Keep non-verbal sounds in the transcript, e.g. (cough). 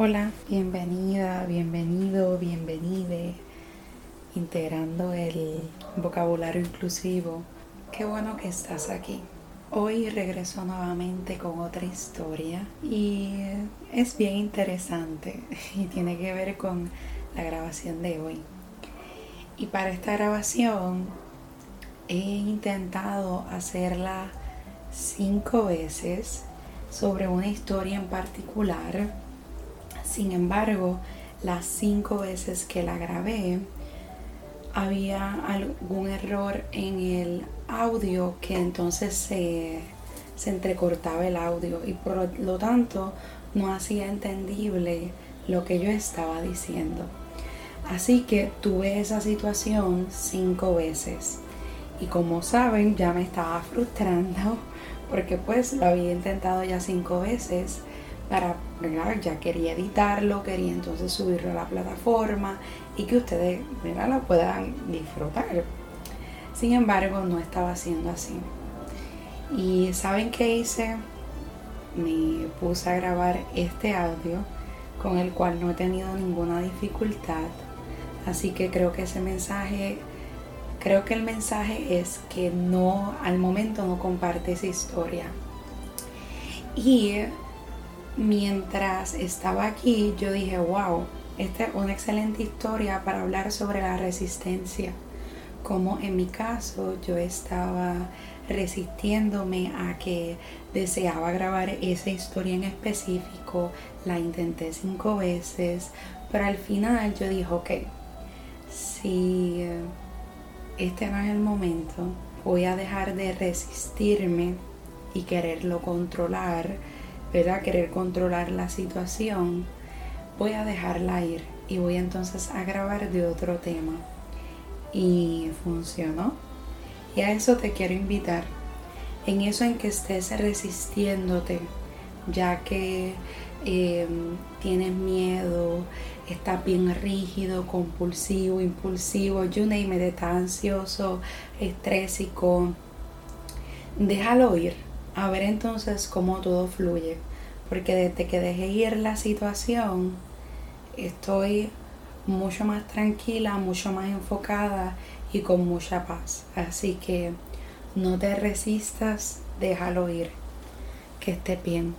Hola, bienvenida, bienvenido, bienvenide, integrando el vocabulario inclusivo. Qué bueno que estás aquí. Hoy regreso nuevamente con otra historia y es bien interesante y tiene que ver con la grabación de hoy. Y para esta grabación he intentado hacerla cinco veces sobre una historia en particular sin embargo, las cinco veces que la grabé, había algún error en el audio que entonces se, se entrecortaba el audio y por lo tanto no hacía entendible lo que yo estaba diciendo. Así que tuve esa situación cinco veces. Y como saben, ya me estaba frustrando (laughs) porque pues lo había intentado ya cinco veces para, Ya quería editarlo, quería entonces subirlo a la plataforma y que ustedes, Lo puedan disfrutar. Sin embargo, no estaba haciendo así. Y ¿saben qué hice? Me puse a grabar este audio con el cual no he tenido ninguna dificultad. Así que creo que ese mensaje, creo que el mensaje es que no, al momento no comparte esa historia. Y mientras estaba aquí, yo dije, wow, esta es una excelente historia para hablar sobre la resistencia. Como en mi caso yo estaba resistiéndome a que deseaba grabar esa historia en específico, la intenté cinco veces, pero al final yo dije, ok, si este no es el momento, voy a dejar de resistirme y quererlo controlar ¿verdad? querer controlar la situación, voy a dejarla ir y voy entonces a grabar de otro tema. Y funcionó. Y a eso te quiero invitar. En eso en que estés resistiéndote, ya que em, tienes miedo, estás bien rígido, compulsivo, impulsivo, you name it, estás ansioso, estrésico, déjalo ir a ver entonces cómo todo fluye. Porque desde que dejé ir la situación, estoy mucho más tranquila, mucho más enfocada y con mucha paz. Así que no te resistas, déjalo ir. Que esté bien.